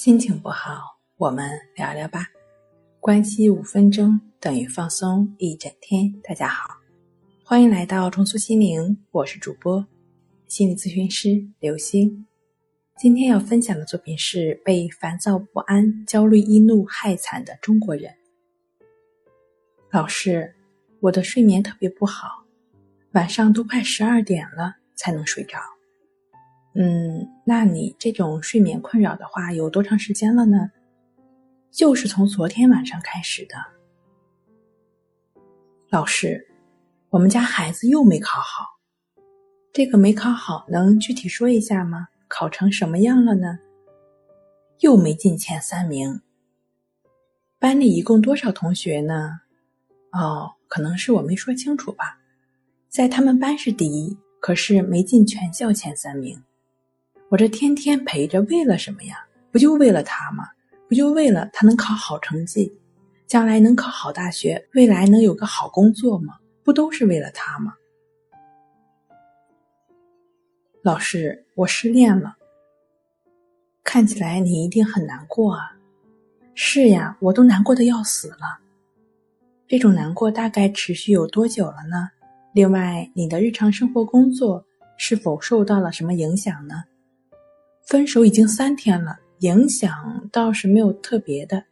心情不好，我们聊聊吧。关系五分钟等于放松一整天。大家好，欢迎来到重塑心灵，我是主播心理咨询师刘星。今天要分享的作品是被烦躁不安、焦虑易怒害惨的中国人。老师，我的睡眠特别不好，晚上都快十二点了才能睡着。嗯，那你这种睡眠困扰的话，有多长时间了呢？就是从昨天晚上开始的。老师，我们家孩子又没考好，这个没考好，能具体说一下吗？考成什么样了呢？又没进前三名。班里一共多少同学呢？哦，可能是我没说清楚吧，在他们班是第一，可是没进全校前三名。我这天天陪着，为了什么呀？不就为了他吗？不就为了他能考好成绩，将来能考好大学，未来能有个好工作吗？不都是为了他吗？老师，我失恋了。看起来你一定很难过啊。是呀，我都难过的要死了。这种难过大概持续有多久了呢？另外，你的日常生活、工作是否受到了什么影响呢？分手已经三天了，影响倒是没有特别的，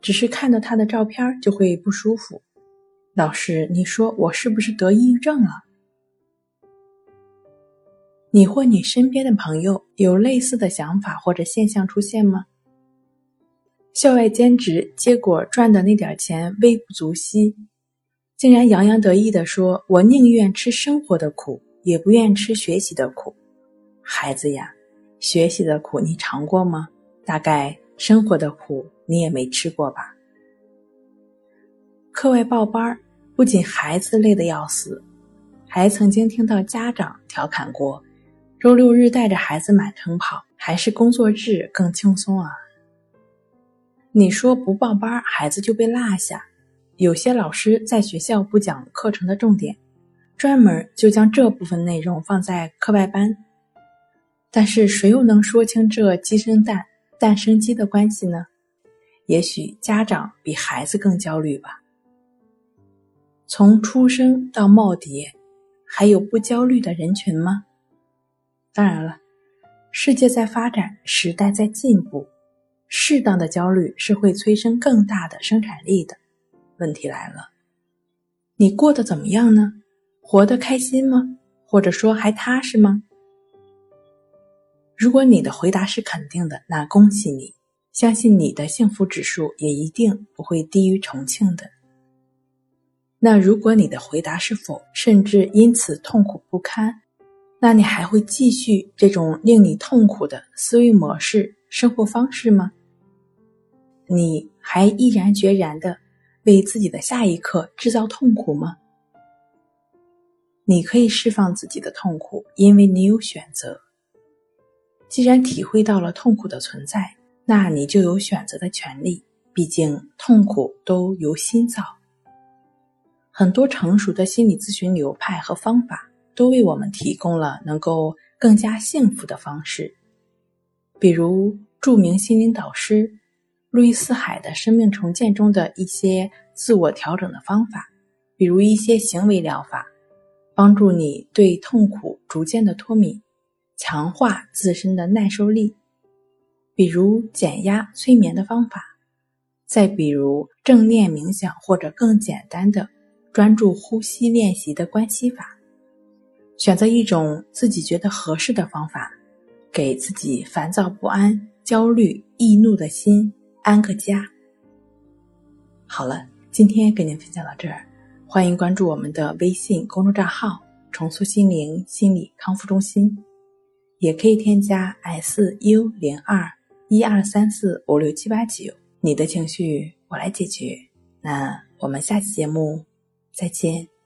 只是看到他的照片就会不舒服。老师，你说我是不是得抑郁症了？你或你身边的朋友有类似的想法或者现象出现吗？校外兼职，结果赚的那点钱微不足惜，竟然洋洋得意地说：“我宁愿吃生活的苦，也不愿吃学习的苦。”孩子呀！学习的苦你尝过吗？大概生活的苦你也没吃过吧。课外报班不仅孩子累得要死，还曾经听到家长调侃过：“周六日带着孩子满城跑，还是工作日更轻松啊？”你说不报班，孩子就被落下。有些老师在学校不讲课程的重点，专门就将这部分内容放在课外班。但是谁又能说清这鸡生蛋，蛋生鸡的关系呢？也许家长比孩子更焦虑吧。从出生到耄耋，还有不焦虑的人群吗？当然了，世界在发展，时代在进步，适当的焦虑是会催生更大的生产力的。问题来了，你过得怎么样呢？活得开心吗？或者说还踏实吗？如果你的回答是肯定的，那恭喜你，相信你的幸福指数也一定不会低于重庆的。那如果你的回答是否，甚至因此痛苦不堪，那你还会继续这种令你痛苦的思维模式、生活方式吗？你还毅然决然的为自己的下一刻制造痛苦吗？你可以释放自己的痛苦，因为你有选择。既然体会到了痛苦的存在，那你就有选择的权利。毕竟痛苦都由心造。很多成熟的心理咨询流派和方法都为我们提供了能够更加幸福的方式，比如著名心灵导师路易斯海的生命重建中的一些自我调整的方法，比如一些行为疗法，帮助你对痛苦逐渐的脱敏。强化自身的耐受力，比如减压催眠的方法，再比如正念冥想或者更简单的专注呼吸练习的关系法。选择一种自己觉得合适的方法，给自己烦躁不安、焦虑易怒的心安个家。好了，今天跟您分享到这儿，欢迎关注我们的微信公众账号“重塑心灵心理康复中心”。也可以添加 s u 零二一二三四五六七八九，你的情绪我来解决。那我们下期节目再见。